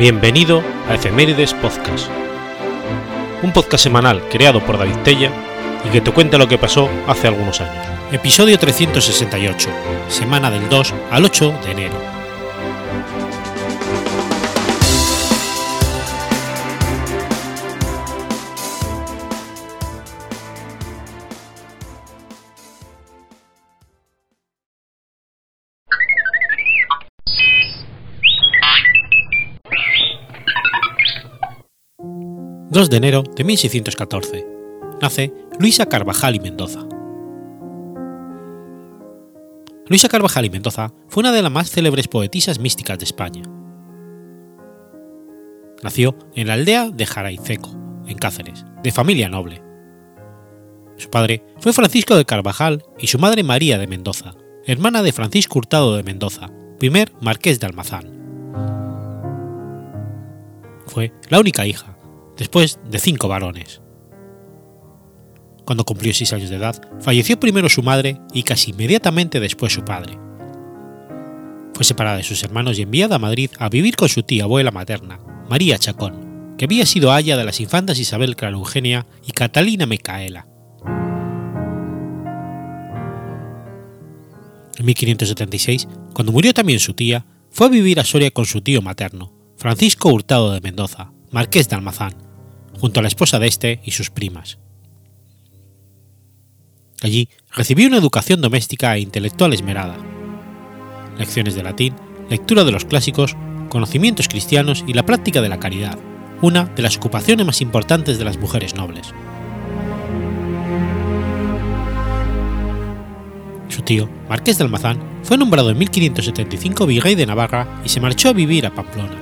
Bienvenido a Efemérides Podcast, un podcast semanal creado por David Tella y que te cuenta lo que pasó hace algunos años. Episodio 368, semana del 2 al 8 de enero. De enero de 1614. Nace Luisa Carvajal y Mendoza. Luisa Carvajal y Mendoza fue una de las más célebres poetisas místicas de España. Nació en la aldea de Jaraiceco, en Cáceres, de familia noble. Su padre fue Francisco de Carvajal y su madre María de Mendoza, hermana de Francisco Hurtado de Mendoza, primer marqués de Almazán. Fue la única hija, después de cinco varones. Cuando cumplió seis años de edad, falleció primero su madre y casi inmediatamente después su padre. Fue separada de sus hermanos y enviada a Madrid a vivir con su tía abuela materna, María Chacón, que había sido haya de las infantas Isabel Clara Eugenia y Catalina Micaela. En 1576, cuando murió también su tía, fue a vivir a Soria con su tío materno, Francisco Hurtado de Mendoza, marqués de Almazán, junto a la esposa de este y sus primas. Allí recibió una educación doméstica e intelectual esmerada, lecciones de latín, lectura de los clásicos, conocimientos cristianos y la práctica de la caridad, una de las ocupaciones más importantes de las mujeres nobles. Su tío, Marqués de Almazán, fue nombrado en 1575 virrey de Navarra y se marchó a vivir a Pamplona.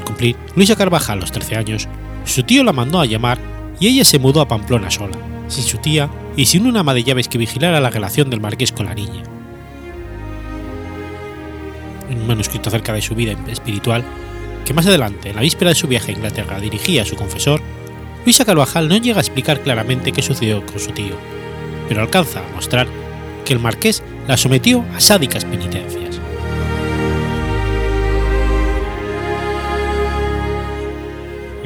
Al cumplir Luisa Carvajal los 13 años, su tío la mandó a llamar y ella se mudó a Pamplona sola, sin su tía y sin una ama de llaves que vigilara la relación del marqués con la niña. Un manuscrito acerca de su vida espiritual, que más adelante, en la víspera de su viaje a Inglaterra, dirigía a su confesor, Luisa Carvajal no llega a explicar claramente qué sucedió con su tío, pero alcanza a mostrar que el marqués la sometió a sádicas penitencias.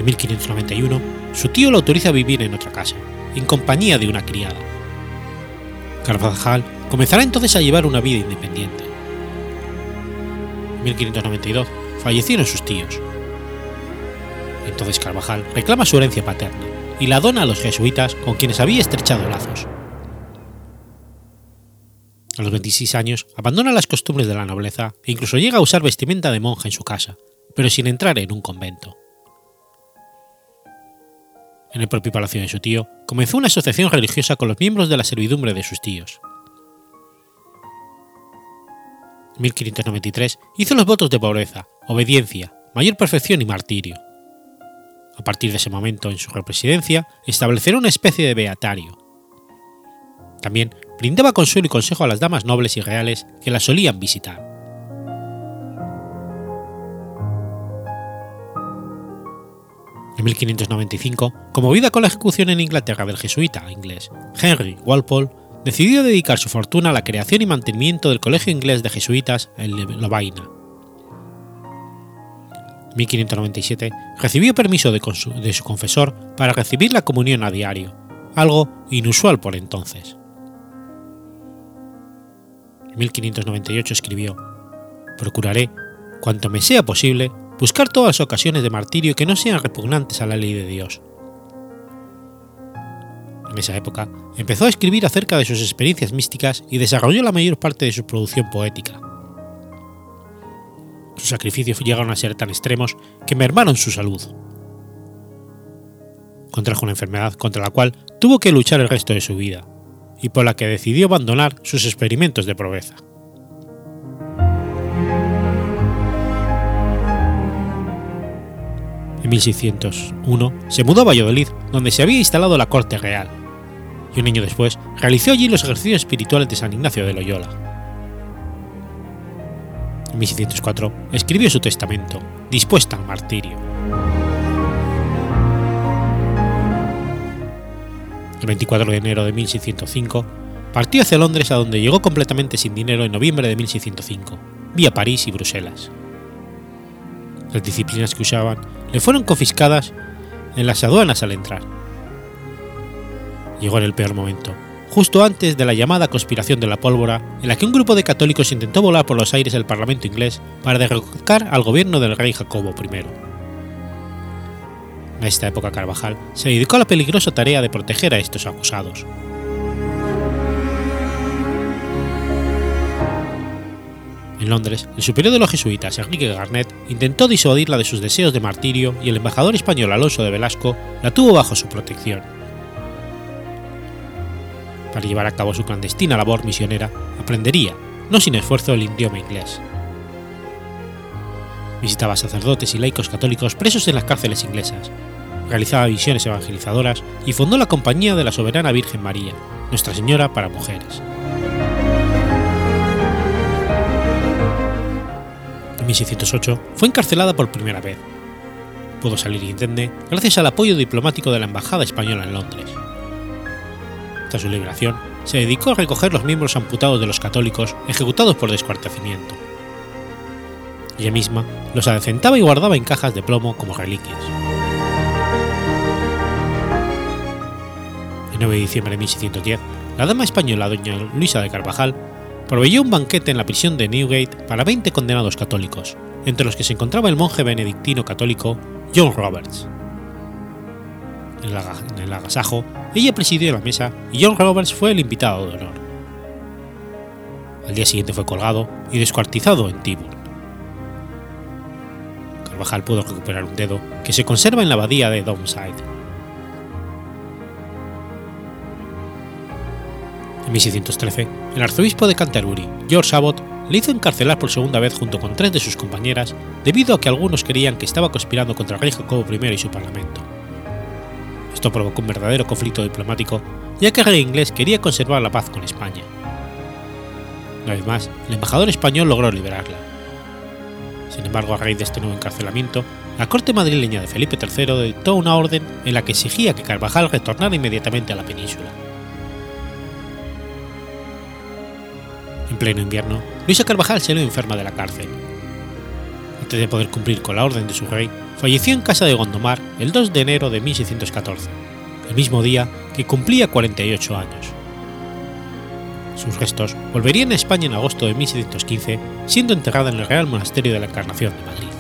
En 1591, su tío lo autoriza a vivir en otra casa, en compañía de una criada. Carvajal comenzará entonces a llevar una vida independiente. En 1592 fallecieron sus tíos. Entonces Carvajal reclama su herencia paterna y la dona a los jesuitas con quienes había estrechado lazos. A los 26 años abandona las costumbres de la nobleza e incluso llega a usar vestimenta de monja en su casa, pero sin entrar en un convento en el propio palacio de su tío, comenzó una asociación religiosa con los miembros de la servidumbre de sus tíos. En 1593 hizo los votos de pobreza, obediencia, mayor perfección y martirio. A partir de ese momento, en su presidencia, establecerá una especie de beatario. También brindaba consuelo y consejo a las damas nobles y reales que la solían visitar. En 1595, conmovida con la ejecución en Inglaterra del jesuita inglés Henry Walpole, decidió dedicar su fortuna a la creación y mantenimiento del Colegio Inglés de Jesuitas en Lovaina. En 1597 recibió permiso de su confesor para recibir la comunión a diario, algo inusual por entonces. En 1598 escribió: Procuraré, cuanto me sea posible, buscar todas las ocasiones de martirio que no sean repugnantes a la ley de Dios. En esa época empezó a escribir acerca de sus experiencias místicas y desarrolló la mayor parte de su producción poética. Sus sacrificios llegaron a ser tan extremos que mermaron su salud. Contrajo una enfermedad contra la cual tuvo que luchar el resto de su vida, y por la que decidió abandonar sus experimentos de proeza. En 1601 se mudó a Valladolid, donde se había instalado la corte real, y un año después realizó allí los ejercicios espirituales de San Ignacio de Loyola. En 1604 escribió su testamento, dispuesta al martirio. El 24 de enero de 1605 partió hacia Londres a donde llegó completamente sin dinero en noviembre de 1605, vía París y Bruselas. Las disciplinas que usaban le fueron confiscadas en las aduanas al entrar. Llegó en el peor momento, justo antes de la llamada conspiración de la pólvora, en la que un grupo de católicos intentó volar por los aires del Parlamento inglés para derrocar al gobierno del rey Jacobo I. En esta época Carvajal se dedicó a la peligrosa tarea de proteger a estos acusados. En Londres, el superior de los jesuitas, Enrique Garnet, intentó disuadirla de sus deseos de martirio y el embajador español Alonso de Velasco la tuvo bajo su protección para llevar a cabo su clandestina labor misionera, aprendería, no sin esfuerzo, el idioma inglés. Visitaba sacerdotes y laicos católicos presos en las cárceles inglesas, realizaba visiones evangelizadoras y fundó la Compañía de la Soberana Virgen María, Nuestra Señora para Mujeres. En 1608 fue encarcelada por primera vez. Pudo salir indemne gracias al apoyo diplomático de la Embajada Española en Londres su liberación, se dedicó a recoger los miembros amputados de los católicos ejecutados por descuartizamiento. Ella misma los adecentaba y guardaba en cajas de plomo como reliquias. El 9 de diciembre de 1610, la dama española doña Luisa de Carvajal proveyó un banquete en la prisión de Newgate para 20 condenados católicos, entre los que se encontraba el monje benedictino católico John Roberts. En el agasajo ella presidió la mesa y John Roberts fue el invitado de honor. Al día siguiente fue colgado y descuartizado en Tyburn. Carvajal pudo recuperar un dedo que se conserva en la abadía de Downside. 1613, el arzobispo de Canterbury, George Abbott, le hizo encarcelar por segunda vez junto con tres de sus compañeras debido a que algunos creían que estaba conspirando contra el rey Jacobo I y su parlamento. Esto provocó un verdadero conflicto diplomático, ya que el rey inglés quería conservar la paz con España. Una vez más, el embajador español logró liberarla. Sin embargo, a raíz de este nuevo encarcelamiento, la corte madrileña de Felipe III dictó una orden en la que exigía que Carvajal retornara inmediatamente a la península. En pleno invierno, Luisa Carvajal salió enferma de la cárcel. Antes de poder cumplir con la orden de su rey, falleció en casa de Gondomar el 2 de enero de 1614, el mismo día que cumplía 48 años. Sus restos volverían a España en agosto de 1615, siendo enterrada en el Real Monasterio de la Encarnación de Madrid.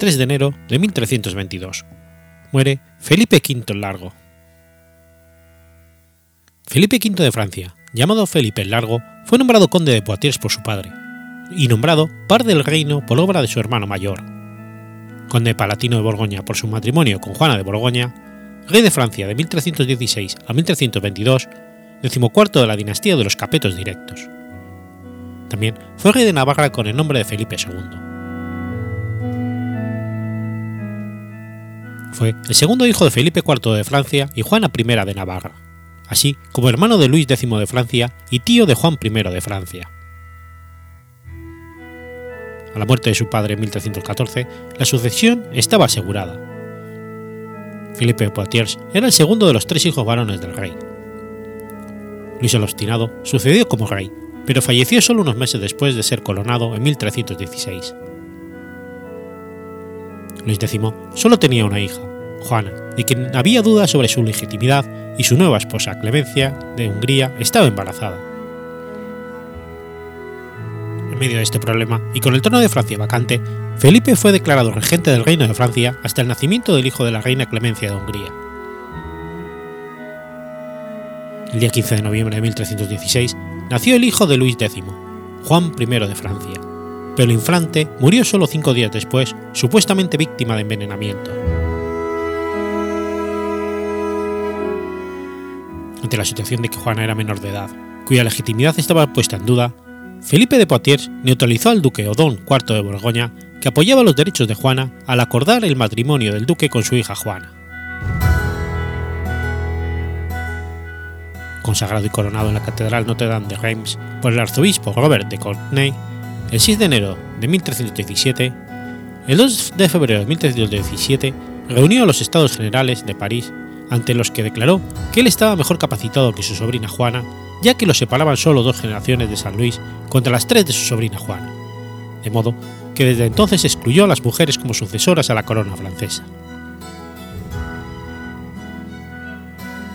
3 de enero de 1322. Muere Felipe V el Largo. Felipe V de Francia, llamado Felipe el Largo, fue nombrado conde de Poitiers por su padre, y nombrado par del reino por obra de su hermano mayor. Conde palatino de Borgoña por su matrimonio con Juana de Borgoña, rey de Francia de 1316 a 1322, decimocuarto de la dinastía de los Capetos directos. También fue rey de Navarra con el nombre de Felipe II. Fue el segundo hijo de Felipe IV de Francia y Juana I de Navarra, así como hermano de Luis X de Francia y tío de Juan I de Francia. A la muerte de su padre en 1314, la sucesión estaba asegurada. Felipe de Poitiers era el segundo de los tres hijos varones del rey. Luis el Obstinado sucedió como rey, pero falleció solo unos meses después de ser coronado en 1316. Luis X solo tenía una hija, Juana, de quien había dudas sobre su legitimidad y su nueva esposa Clemencia de Hungría estaba embarazada. En medio de este problema y con el trono de Francia vacante, Felipe fue declarado regente del reino de Francia hasta el nacimiento del hijo de la reina Clemencia de Hungría. El día 15 de noviembre de 1316 nació el hijo de Luis X, Juan I de Francia, pero el infante murió solo cinco días después, supuestamente víctima de envenenamiento. Ante la situación de que Juana era menor de edad, cuya legitimidad estaba puesta en duda, Felipe de Poitiers neutralizó al duque Odón IV de Borgoña, que apoyaba los derechos de Juana al acordar el matrimonio del duque con su hija Juana. Consagrado y coronado en la Catedral Notre Dame de Reims por el arzobispo Robert de Courtenay, el 6 de enero de 1317, el 2 de febrero de 1317 reunió a los Estados Generales de París, ante los que declaró que él estaba mejor capacitado que su sobrina Juana, ya que lo separaban solo dos generaciones de San Luis contra las tres de su sobrina Juana, de modo que desde entonces excluyó a las mujeres como sucesoras a la corona francesa.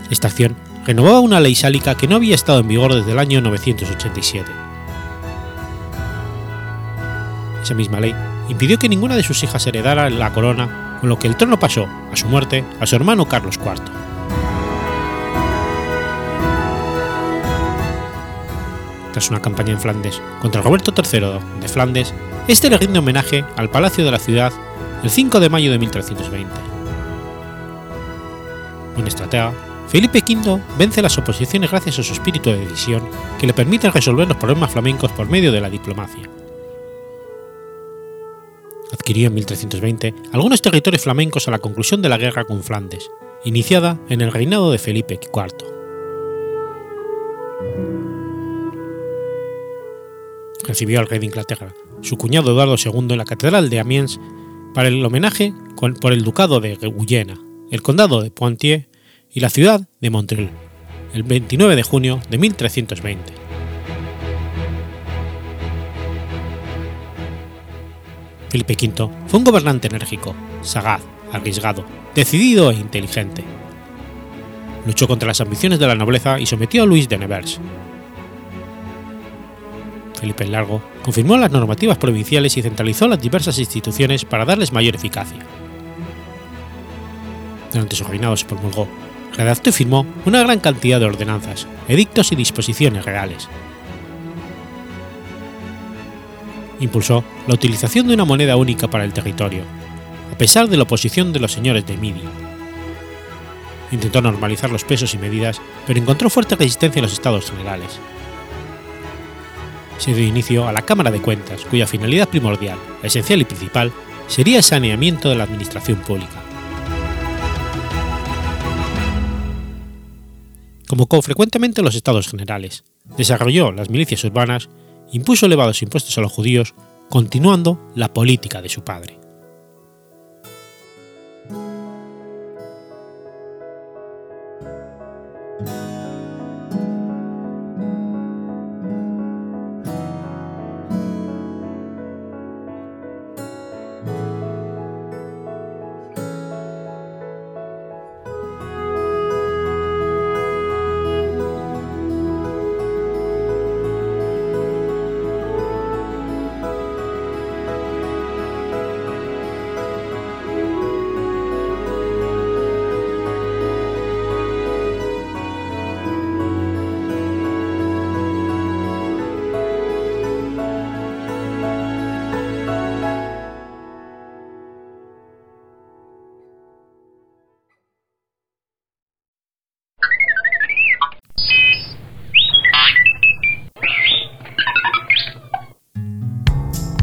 Esta acción renovaba una ley sálica que no había estado en vigor desde el año 987. Esa misma ley impidió que ninguna de sus hijas heredara la corona, con lo que el trono pasó, a su muerte, a su hermano Carlos IV. Tras una campaña en Flandes contra Roberto III de Flandes, este le rinde homenaje al palacio de la ciudad el 5 de mayo de 1320. Un estratega, Felipe V vence las oposiciones gracias a su espíritu de decisión que le permite resolver los problemas flamencos por medio de la diplomacia. Adquirió en 1320 algunos territorios flamencos a la conclusión de la guerra con Flandes, iniciada en el reinado de Felipe IV. Recibió al rey de Inglaterra, su cuñado Eduardo II, en la Catedral de Amiens para el homenaje por el ducado de Guyena, el condado de Poitiers y la ciudad de Montreal, el 29 de junio de 1320. Felipe V fue un gobernante enérgico, sagaz, arriesgado, decidido e inteligente. Luchó contra las ambiciones de la nobleza y sometió a Luis de Nevers. Felipe el Largo confirmó las normativas provinciales y centralizó las diversas instituciones para darles mayor eficacia. Durante su reinado se promulgó redactó y firmó una gran cantidad de ordenanzas, edictos y disposiciones reales. Impulsó la utilización de una moneda única para el territorio, a pesar de la oposición de los señores de Midi. Intentó normalizar los pesos y medidas, pero encontró fuerte resistencia en los estados generales. Se dio inicio a la Cámara de Cuentas, cuya finalidad primordial, esencial y principal sería el saneamiento de la administración pública. Convocó frecuentemente los estados generales, desarrolló las milicias urbanas, impuso elevados impuestos a los judíos, continuando la política de su padre.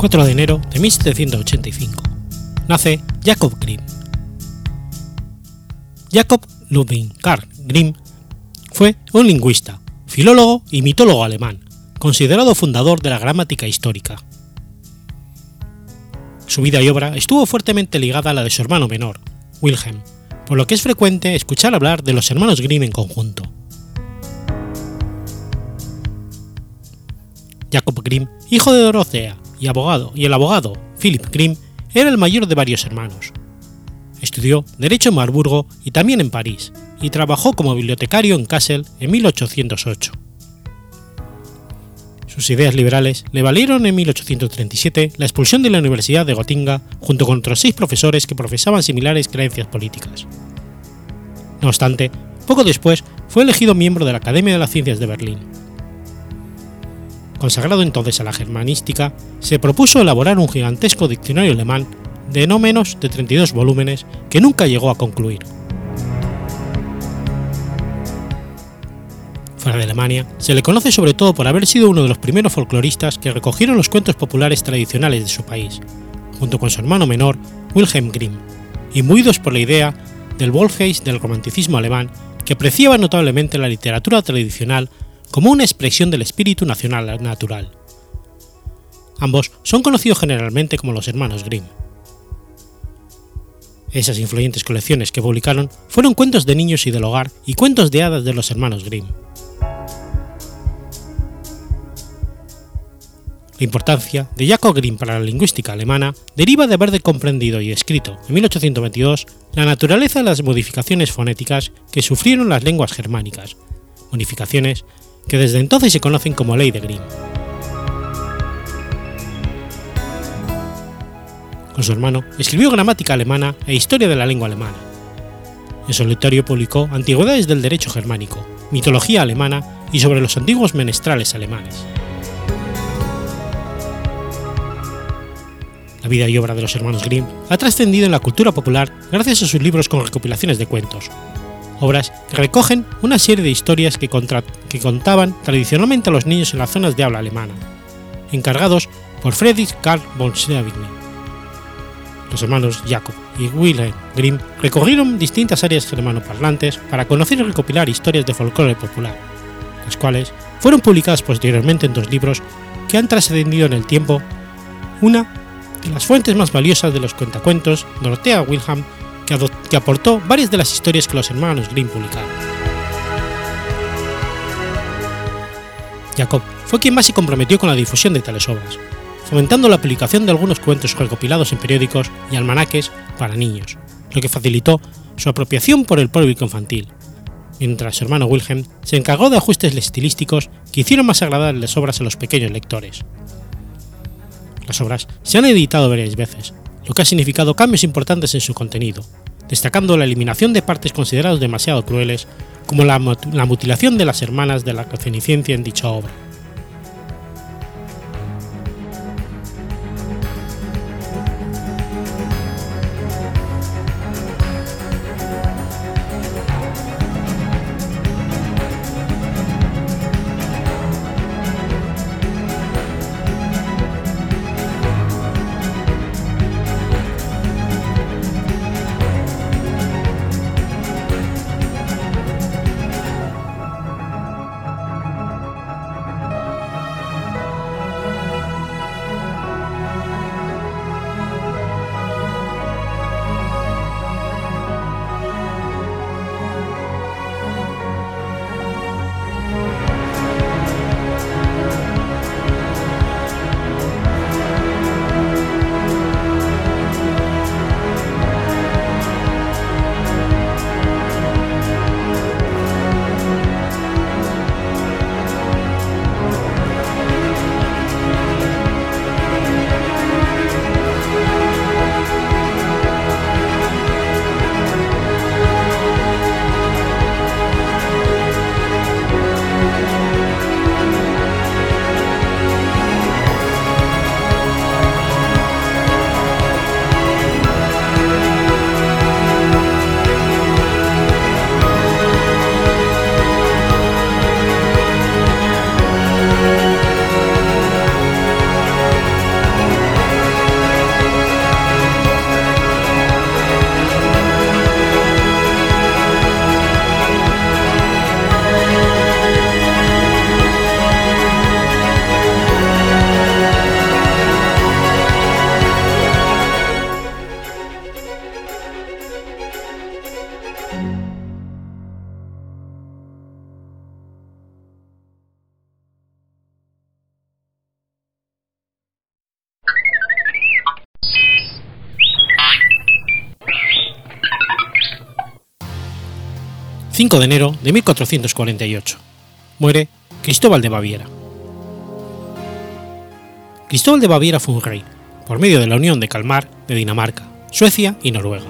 4 de enero de 1785. Nace Jacob Grimm. Jacob Ludwig Karl Grimm fue un lingüista, filólogo y mitólogo alemán, considerado fundador de la gramática histórica. Su vida y obra estuvo fuertemente ligada a la de su hermano menor, Wilhelm, por lo que es frecuente escuchar hablar de los hermanos Grimm en conjunto. Jacob Grimm, hijo de Dorothea y abogado, y el abogado Philip Grimm era el mayor de varios hermanos. Estudió Derecho en Marburgo y también en París, y trabajó como bibliotecario en Kassel en 1808. Sus ideas liberales le valieron en 1837 la expulsión de la Universidad de Gotinga junto con otros seis profesores que profesaban similares creencias políticas. No obstante, poco después fue elegido miembro de la Academia de las Ciencias de Berlín consagrado entonces a la germanística, se propuso elaborar un gigantesco diccionario alemán de no menos de 32 volúmenes que nunca llegó a concluir. Fuera de Alemania, se le conoce sobre todo por haber sido uno de los primeros folcloristas que recogieron los cuentos populares tradicionales de su país, junto con su hermano menor, Wilhelm Grimm, imbuidos por la idea del Wolfgeist del romanticismo alemán, que apreciaba notablemente la literatura tradicional como una expresión del espíritu nacional natural. Ambos son conocidos generalmente como los hermanos Grimm. Esas influyentes colecciones que publicaron fueron cuentos de niños y del hogar y cuentos de hadas de los hermanos Grimm. La importancia de Jacob Grimm para la lingüística alemana deriva de haber comprendido y escrito en 1822 la naturaleza de las modificaciones fonéticas que sufrieron las lenguas germánicas, modificaciones que desde entonces se conocen como ley de Grimm. Con su hermano escribió gramática alemana e historia de la lengua alemana. En solitario publicó Antigüedades del derecho germánico, mitología alemana y sobre los antiguos menestrales alemanes. La vida y obra de los hermanos Grimm ha trascendido en la cultura popular gracias a sus libros con recopilaciones de cuentos, obras que recogen una serie de historias que, contaban tradicionalmente a los niños en las zonas de habla alemana, encargados por Friedrich Karl von Savigny. Los hermanos Jacob y Wilhelm Grimm recorrieron distintas áreas germanoparlantes para conocer y recopilar historias de folclore popular, las cuales fueron publicadas posteriormente en dos libros que han trascendido en el tiempo, una de las fuentes más valiosas de los cuentacuentos, Dorothea Wilhelm, que, aportó varias de las historias que los hermanos Grimm publicaron. Jacob fue quien más se comprometió con la difusión de tales obras, fomentando la publicación de algunos cuentos recopilados en periódicos y almanaques para niños, lo que facilitó su apropiación por el público infantil, mientras su hermano Wilhelm se encargó de ajustes estilísticos que hicieron más agradables las obras a los pequeños lectores. Las obras se han editado varias veces, lo que ha significado cambios importantes en su contenido, destacando la eliminación de partes consideradas demasiado crueles, como la, la mutilación de las hermanas de la Cenicienta en dicha obra. ...5 de enero de 1448... ...muere Cristóbal de Baviera. Cristóbal de Baviera fue un rey, por medio de la unión de Kalmar, de Dinamarca, Suecia y Noruega.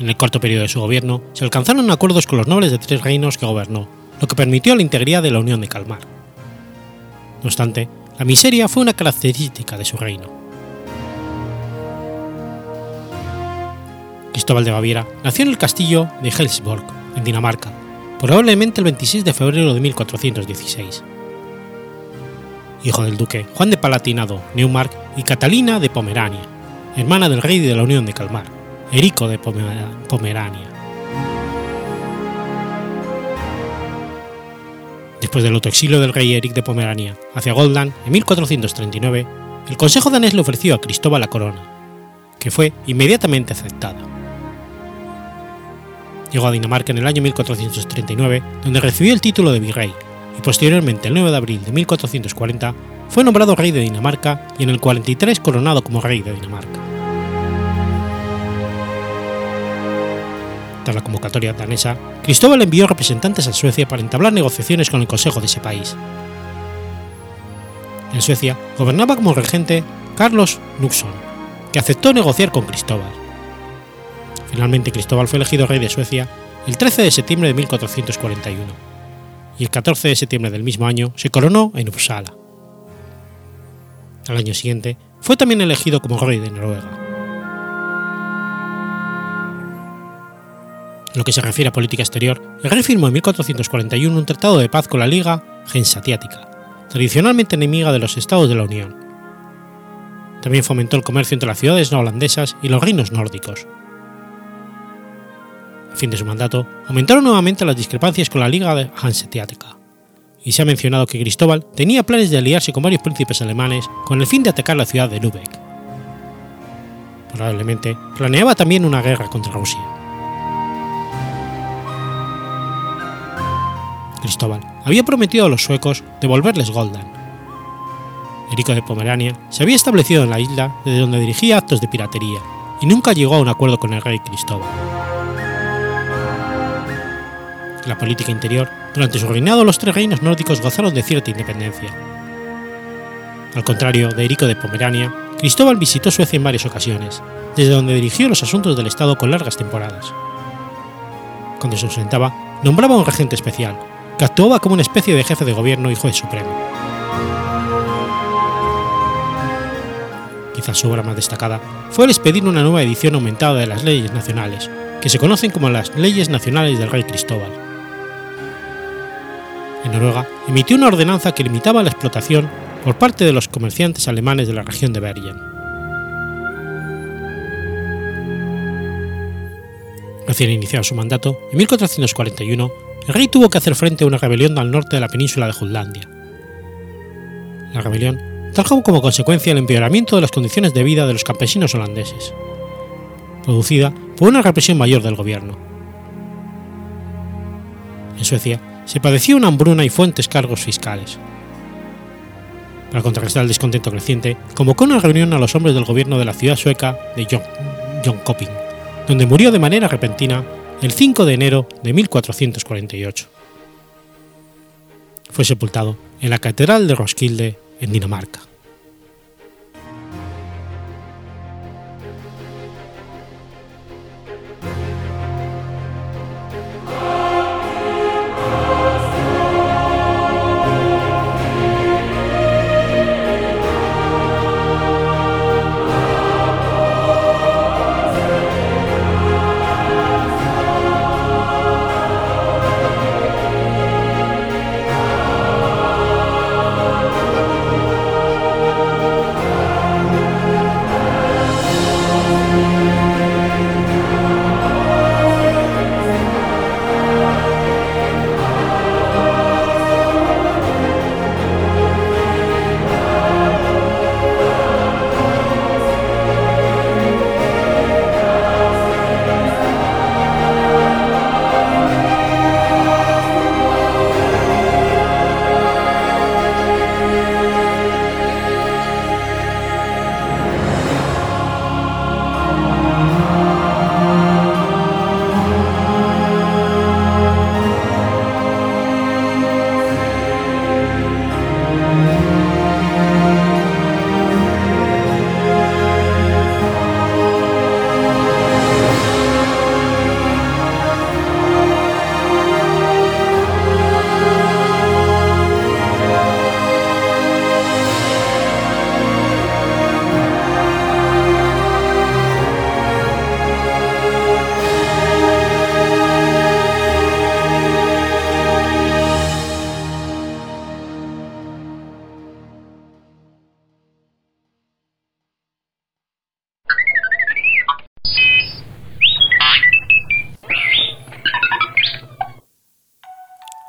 En el corto periodo de su gobierno se alcanzaron acuerdos con los nobles de tres reinos que gobernó, lo que permitió la integridad de la Unión de Calmar. No obstante, la miseria fue una característica de su reino. Cristóbal de Baviera nació en el castillo de Helsborg, en Dinamarca, probablemente el 26 de febrero de 1416. Hijo del duque Juan de Palatinado, Neumark y Catalina de Pomerania, hermana del rey de la Unión de Calmar, Erico de Pomerania. Después del autoexilio del rey Eric de Pomerania hacia Goldland en 1439, el Consejo danés le ofreció a Cristóbal la corona, que fue inmediatamente aceptada. Llegó a Dinamarca en el año 1439, donde recibió el título de virrey, y posteriormente, el 9 de abril de 1440, fue nombrado rey de Dinamarca y en el 43 coronado como rey de Dinamarca. La convocatoria danesa, Cristóbal envió representantes a Suecia para entablar negociaciones con el Consejo de ese país. En Suecia gobernaba como regente Carlos Knutsson, que aceptó negociar con Cristóbal. Finalmente Cristóbal fue elegido rey de Suecia el 13 de septiembre de 1441 y el 14 de septiembre del mismo año se coronó en Uppsala. Al año siguiente fue también elegido como rey de Noruega. En lo que se refiere a política exterior, el rey firmó en 1441 un tratado de paz con la Liga Gensatiática, tradicionalmente enemiga de los estados de la Unión. También fomentó el comercio entre las ciudades no y los reinos nórdicos. A fin de su mandato, aumentaron nuevamente las discrepancias con la Liga Hanseática, y se ha mencionado que Cristóbal tenía planes de aliarse con varios príncipes alemanes con el fin de atacar la ciudad de Lübeck. Probablemente planeaba también una guerra contra Rusia. Cristóbal había prometido a los suecos devolverles Goldan. Erico de Pomerania se había establecido en la isla desde donde dirigía actos de piratería y nunca llegó a un acuerdo con el rey Cristóbal. En la política interior, durante su reinado los tres reinos nórdicos gozaron de cierta independencia. Al contrario de Erico de Pomerania, Cristóbal visitó Suecia en varias ocasiones, desde donde dirigió los asuntos del Estado con largas temporadas. Cuando se ausentaba, nombraba un regente especial, que actuaba como una especie de jefe de gobierno y juez supremo. Quizás su obra más destacada fue el expedir una nueva edición aumentada de las leyes nacionales, que se conocen como las leyes nacionales del rey Cristóbal. En Noruega emitió una ordenanza que limitaba la explotación por parte de los comerciantes alemanes de la región de Bergen. Recién iniciado su mandato, en 1441, el rey tuvo que hacer frente a una rebelión al norte de la península de Jutlandia. La rebelión trajo como consecuencia el empeoramiento de las condiciones de vida de los campesinos holandeses, producida por una represión mayor del gobierno. En Suecia se padeció una hambruna y fuentes cargos fiscales. Para contrarrestar el descontento creciente, convocó una reunión a los hombres del gobierno de la ciudad sueca de Jönköping, donde murió de manera repentina el 5 de enero de 1448. Fue sepultado en la Catedral de Roskilde, en Dinamarca.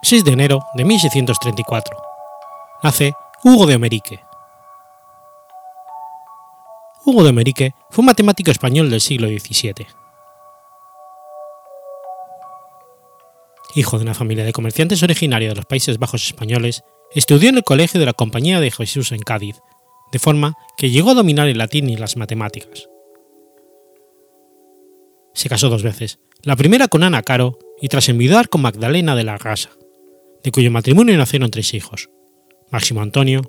6 de enero de 1634. Nace Hugo de Omerique. Hugo de Omerique fue un matemático español del siglo XVII. Hijo de una familia de comerciantes originaria de los Países Bajos españoles, estudió en el Colegio de la Compañía de Jesús en Cádiz, de forma que llegó a dominar el latín y las matemáticas. Se casó dos veces, la primera con Ana Caro y tras enviudar con Magdalena de la Rasa, de cuyo matrimonio nacieron tres hijos, Máximo Antonio,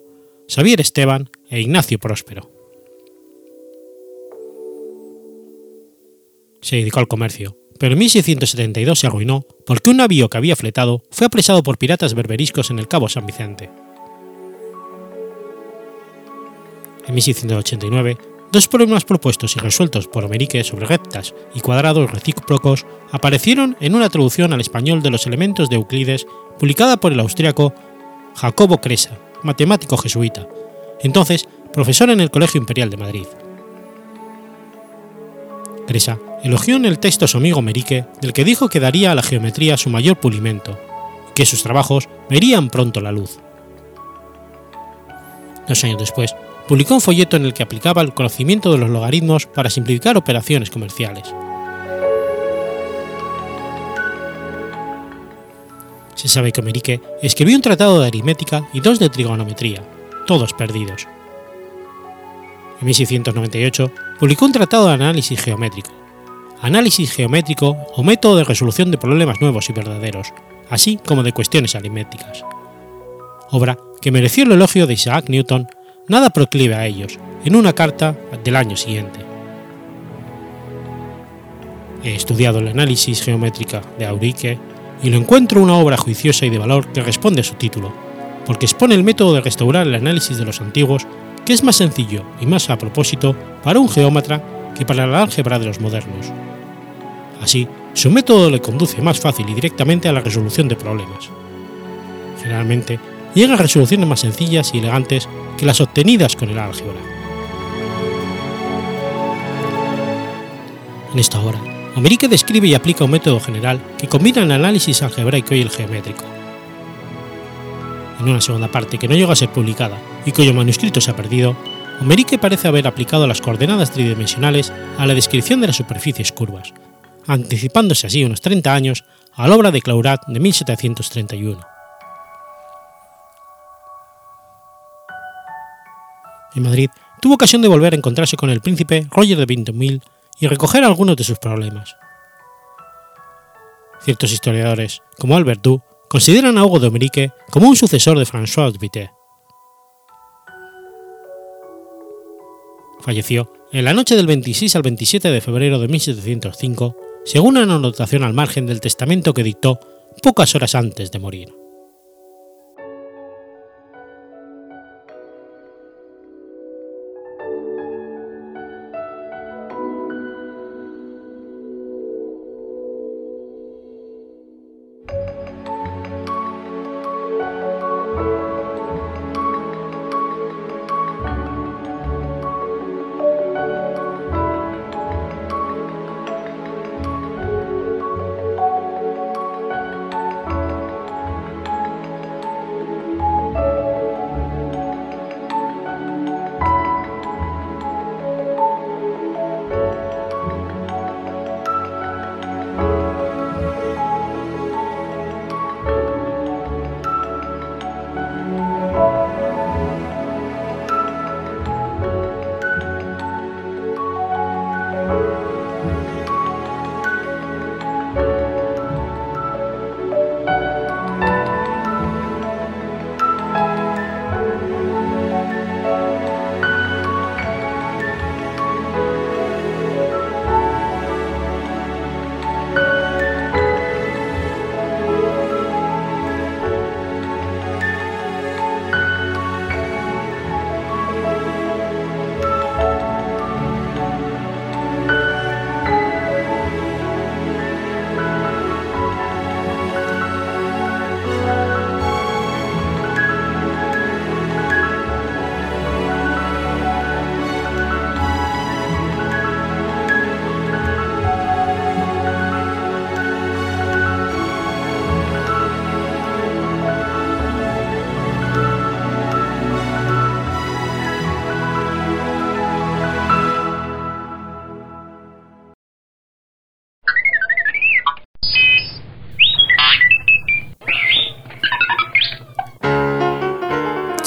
Xavier Esteban e Ignacio Próspero. Se dedicó al comercio, pero en 1672 se arruinó porque un navío que había fletado fue apresado por piratas berberiscos en el Cabo San Vicente. En 1689, dos problemas propuestos y resueltos por Omerique sobre rectas y cuadrados recíprocos aparecieron en una traducción al español de los elementos de Euclides publicada por el austríaco Jacobo Cresa, matemático jesuita, entonces profesor en el Colegio Imperial de Madrid. Cresa elogió en el texto a su amigo Merique, del que dijo que daría a la geometría su mayor pulimento, y que sus trabajos verían pronto la luz. Dos años después, publicó un folleto en el que aplicaba el conocimiento de los logaritmos para simplificar operaciones comerciales. Se sabe que Merique escribió un tratado de aritmética y dos de trigonometría, todos perdidos. En 1698 publicó un tratado de análisis geométrico, análisis geométrico o método de resolución de problemas nuevos y verdaderos, así como de cuestiones aritméticas. Obra que mereció el elogio de Isaac Newton, nada proclive a ellos, en una carta del año siguiente. He estudiado el análisis geométrica de Aurique y lo encuentro una obra juiciosa y de valor que responde a su título, porque expone el método de restaurar el análisis de los antiguos, que es más sencillo y más a propósito para un geómetra que para la álgebra de los modernos. Así, su método le conduce más fácil y directamente a la resolución de problemas. Generalmente, llega a resoluciones más sencillas y elegantes que las obtenidas con el álgebra. En esta obra, Omerique describe y aplica un método general que combina el análisis algebraico y el geométrico. En una segunda parte que no llega a ser publicada y cuyo manuscrito se ha perdido, Omerique parece haber aplicado las coordenadas tridimensionales a la descripción de las superficies curvas, anticipándose así unos 30 años a la obra de Claurat de 1731. En Madrid tuvo ocasión de volver a encontrarse con el príncipe Roger de Vintimille y recoger algunos de sus problemas. Ciertos historiadores, como Albert Du, consideran a Hugo de Omerique como un sucesor de François Vité. Falleció en la noche del 26 al 27 de febrero de 1705, según una anotación al margen del testamento que dictó pocas horas antes de morir.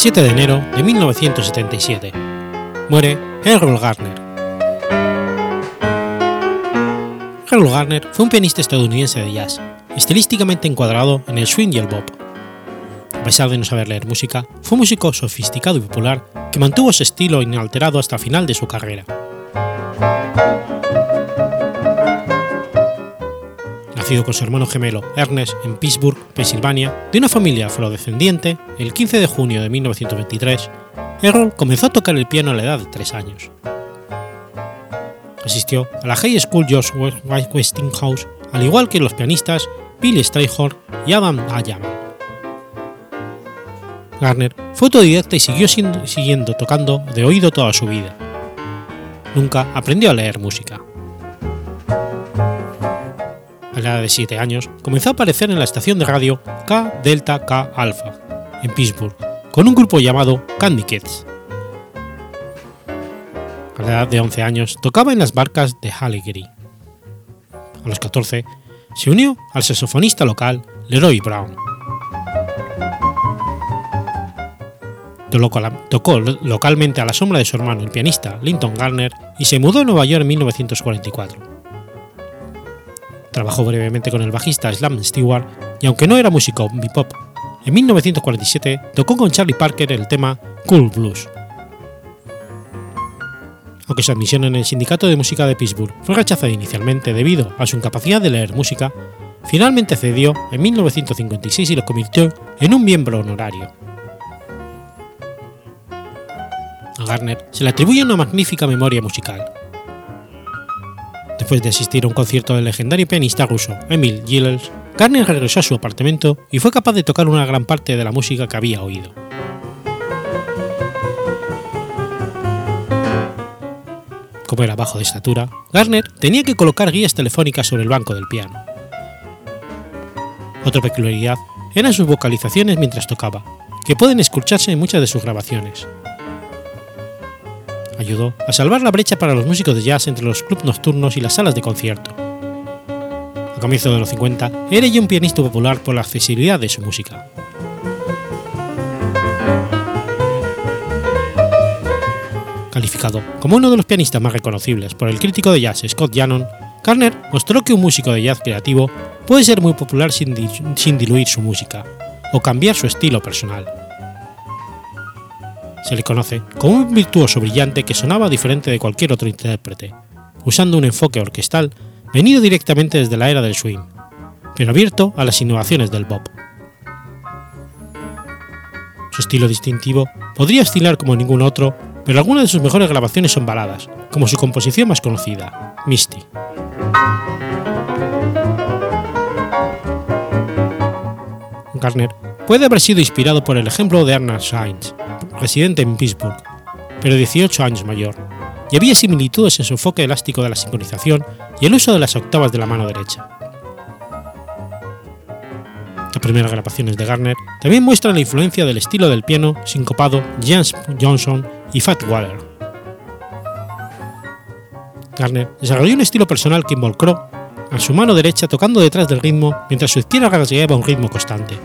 7 de enero de 1977. Muere Errol Garner. Errol Garner fue un pianista estadounidense de jazz, estilísticamente encuadrado en el swing y el bop. A pesar de no saber leer música, fue un músico sofisticado y popular que mantuvo ese estilo inalterado hasta el final de su carrera. Nacido con su hermano gemelo Ernest en Pittsburgh, Pensilvania, de una familia afrodescendiente, el 15 de junio de 1923, Errol comenzó a tocar el piano a la edad de 3 años. Asistió a la High School George Westinghouse, al igual que los pianistas Billy Strayhorn y Adam Ayaman. Garner fue autodidacta y siguió siguiendo tocando de oído toda su vida. Nunca aprendió a leer música edad de 7 años, comenzó a aparecer en la estación de radio K Delta K Alpha, en Pittsburgh, con un grupo llamado Candy Kids. A la edad de 11 años tocaba en las barcas de Haligiri. A los 14 se unió al saxofonista local Leroy Brown. Tocó localmente a la sombra de su hermano, el pianista Linton Garner, y se mudó a Nueva York en 1944 Trabajó brevemente con el bajista Slam Stewart y aunque no era músico bebop, en 1947 tocó con Charlie Parker el tema Cool Blues. Aunque su admisión en el Sindicato de Música de Pittsburgh fue rechazada inicialmente debido a su incapacidad de leer música, finalmente cedió en 1956 y lo convirtió en un miembro honorario. A Garner se le atribuye una magnífica memoria musical, Después de asistir a un concierto del legendario pianista ruso Emil Gilels, Garner regresó a su apartamento y fue capaz de tocar una gran parte de la música que había oído. Como era bajo de estatura, Garner tenía que colocar guías telefónicas sobre el banco del piano. Otra peculiaridad eran sus vocalizaciones mientras tocaba, que pueden escucharse en muchas de sus grabaciones, ayudó a salvar la brecha para los músicos de jazz entre los clubes nocturnos y las salas de concierto. A comienzos de los 50, era ya un pianista popular por la accesibilidad de su música. Calificado como uno de los pianistas más reconocibles por el crítico de jazz Scott Yannon, Garner mostró que un músico de jazz creativo puede ser muy popular sin, sin diluir su música o cambiar su estilo personal se le conoce como un virtuoso brillante que sonaba diferente de cualquier otro intérprete, usando un enfoque orquestal venido directamente desde la era del swing, pero abierto a las innovaciones del bop. Su estilo distintivo podría oscilar como ningún otro, pero algunas de sus mejores grabaciones son baladas, como su composición más conocida, Misty. Puede haber sido inspirado por el ejemplo de Arnold Sainz, residente en Pittsburgh, pero 18 años mayor, y había similitudes en su enfoque elástico de la sincronización y el uso de las octavas de la mano derecha. Las primeras grabaciones de Garner también muestran la influencia del estilo del piano sincopado James Johnson y Fat Waller. Garner desarrolló un estilo personal que involucró a su mano derecha tocando detrás del ritmo mientras su izquierda rasgueaba un ritmo constante,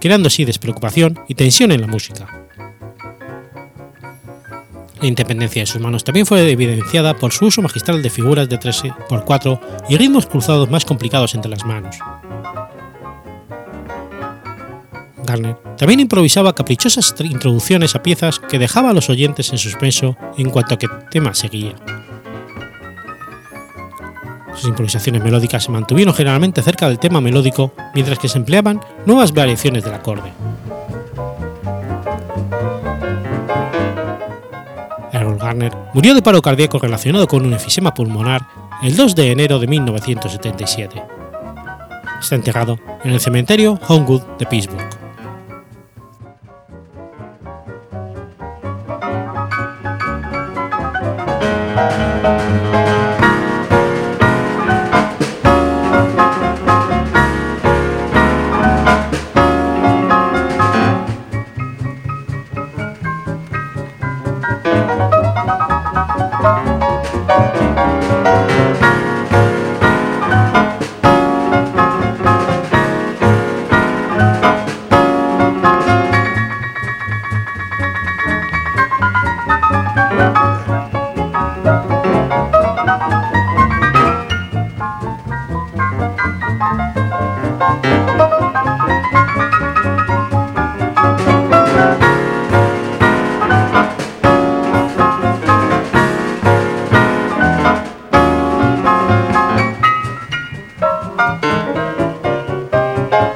creando así despreocupación y tensión en la música. La independencia de sus manos también fue evidenciada por su uso magistral de figuras de 3x4 y ritmos cruzados más complicados entre las manos. Garner también improvisaba caprichosas introducciones a piezas que dejaba a los oyentes en suspenso en cuanto a qué tema seguía. Sus improvisaciones melódicas se mantuvieron generalmente cerca del tema melódico mientras que se empleaban nuevas variaciones del acorde. Garner murió de paro cardíaco relacionado con un enfisema pulmonar el 2 de enero de 1977. Está enterrado en el cementerio Homewood de Pittsburgh.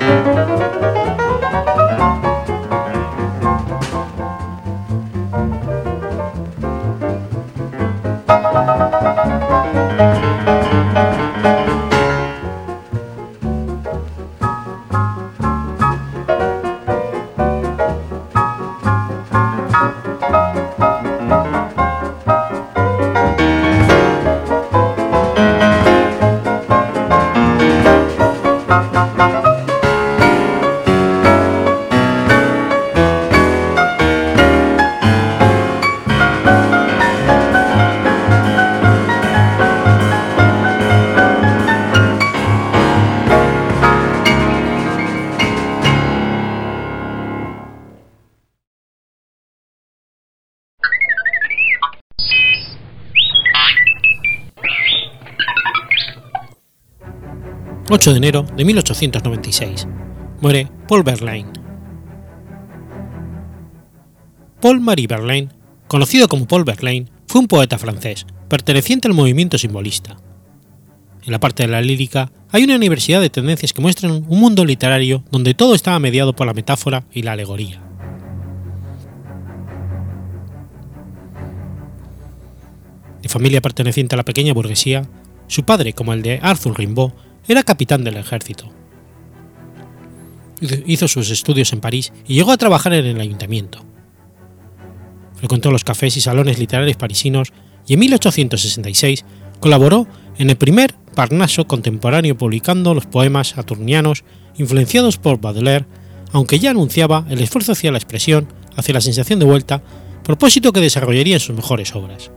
Música 8 de enero de 1896. Muere Paul Verlaine. Paul-Marie Verlaine, conocido como Paul Verlaine, fue un poeta francés, perteneciente al movimiento simbolista. En la parte de la lírica hay una universidad de tendencias que muestran un mundo literario donde todo estaba mediado por la metáfora y la alegoría. De familia perteneciente a la pequeña burguesía, su padre, como el de Arthur Rimbaud, era capitán del ejército. Hizo sus estudios en París y llegó a trabajar en el ayuntamiento. Frecuentó los cafés y salones literarios parisinos y en 1866 colaboró en el primer Parnaso contemporáneo publicando los poemas saturnianos influenciados por Baudelaire, aunque ya anunciaba el esfuerzo hacia la expresión, hacia la sensación de vuelta, propósito que desarrollaría en sus mejores obras.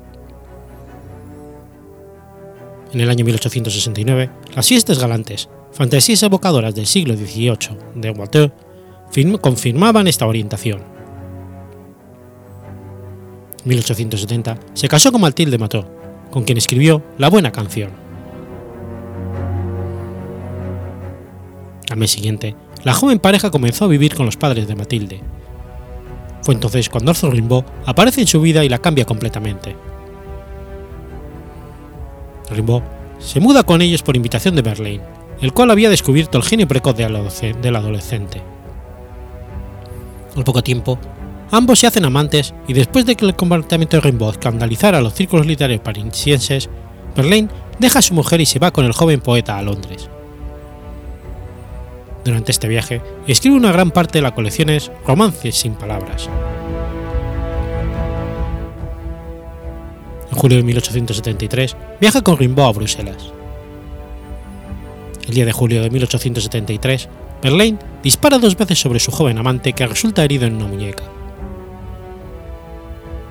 En el año 1869, las fiestas galantes, fantasías evocadoras del siglo XVIII de Watteau, confirmaban esta orientación. 1870 se casó con Mathilde Mató, con quien escribió La Buena Canción. Al mes siguiente, la joven pareja comenzó a vivir con los padres de Matilde. Fue entonces cuando Arthur Rimbaud aparece en su vida y la cambia completamente. Rimbaud se muda con ellos por invitación de Verlaine, el cual había descubierto el genio precoz del adolescente. Al poco tiempo, Ambos se hacen amantes y después de que el comportamiento de Rimbaud escandalizara a los círculos literarios parisienses, Verlaine deja a su mujer y se va con el joven poeta a Londres. Durante este viaje, escribe una gran parte de las colecciones Romances sin palabras. En julio de 1873 viaja con Rimbaud a Bruselas. El día de julio de 1873, Verlaine dispara dos veces sobre su joven amante que resulta herido en una muñeca.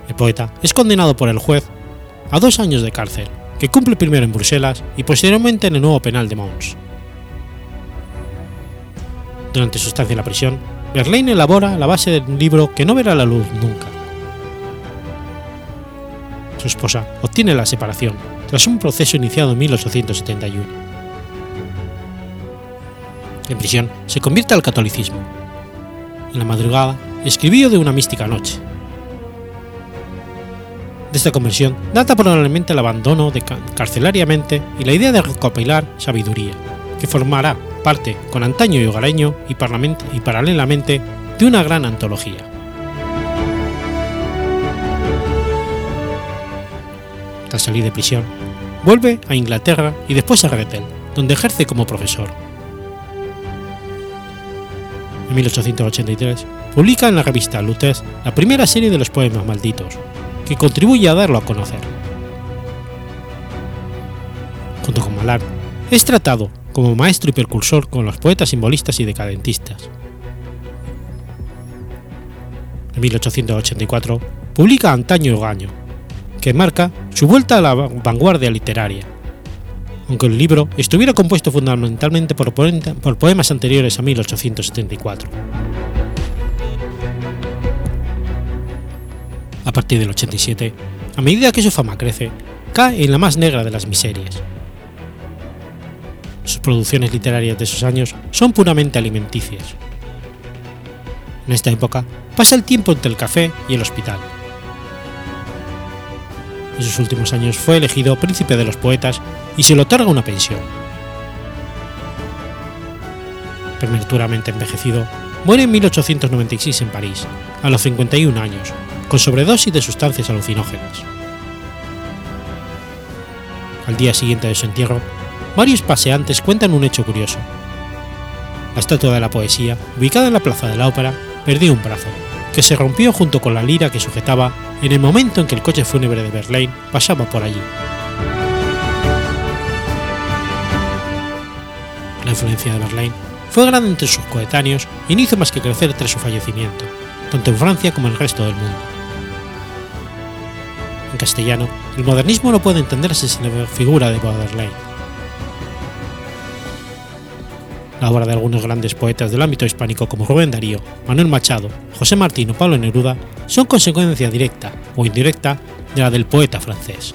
El poeta es condenado por el juez a dos años de cárcel, que cumple primero en Bruselas y posteriormente en el nuevo penal de Mons. Durante su estancia en la prisión, Verlaine elabora la base de un libro que no verá la luz nunca. Su esposa obtiene la separación tras un proceso iniciado en 1871. En prisión se convierte al catolicismo. En la madrugada escribió de una mística noche, de esta conversión data probablemente el abandono de carcelariamente y la idea de recopilar sabiduría, que formará parte con Antaño y Hogareño y, y paralelamente de una gran antología. Salir de prisión, vuelve a Inglaterra y después a Rethel, donde ejerce como profesor. En 1883 publica en la revista Lutez la primera serie de los poemas malditos, que contribuye a darlo a conocer. Junto con Malar, es tratado como maestro y percursor con los poetas simbolistas y decadentistas. En 1884 publica Antaño Gaño, que marca su vuelta a la vanguardia literaria, aunque el libro estuviera compuesto fundamentalmente por, poemas anteriores a 1874. a partir del 87, a medida que su fama crece, cae en la más negra de las miserias. Sus producciones literarias de esos años son puramente alimenticias. En esta época pasa el tiempo entre el café y el hospital. En sus últimos años fue elegido príncipe de los poetas y se le otorga una pensión. Prematuramente envejecido, muere en 1896 en París, a los 51 años, con sobredosis de sustancias alucinógenas. Al día siguiente de su entierro, varios paseantes cuentan un hecho curioso. La estatua de la poesía, ubicada en la plaza de la ópera, perdió un brazo, que se rompió junto con la lira que sujetaba en el momento en que el coche fúnebre de Verlaine pasaba por allí. La influencia de Verlaine fue grande entre sus coetáneos y no hizo más que crecer tras su fallecimiento, tanto en Francia como en el resto del mundo en castellano, el modernismo no puede entenderse sin la figura de Baudelaire. La obra de algunos grandes poetas del ámbito hispánico como Rubén Darío, Manuel Machado, José Martín o Pablo Neruda son consecuencia directa o indirecta de la del poeta francés.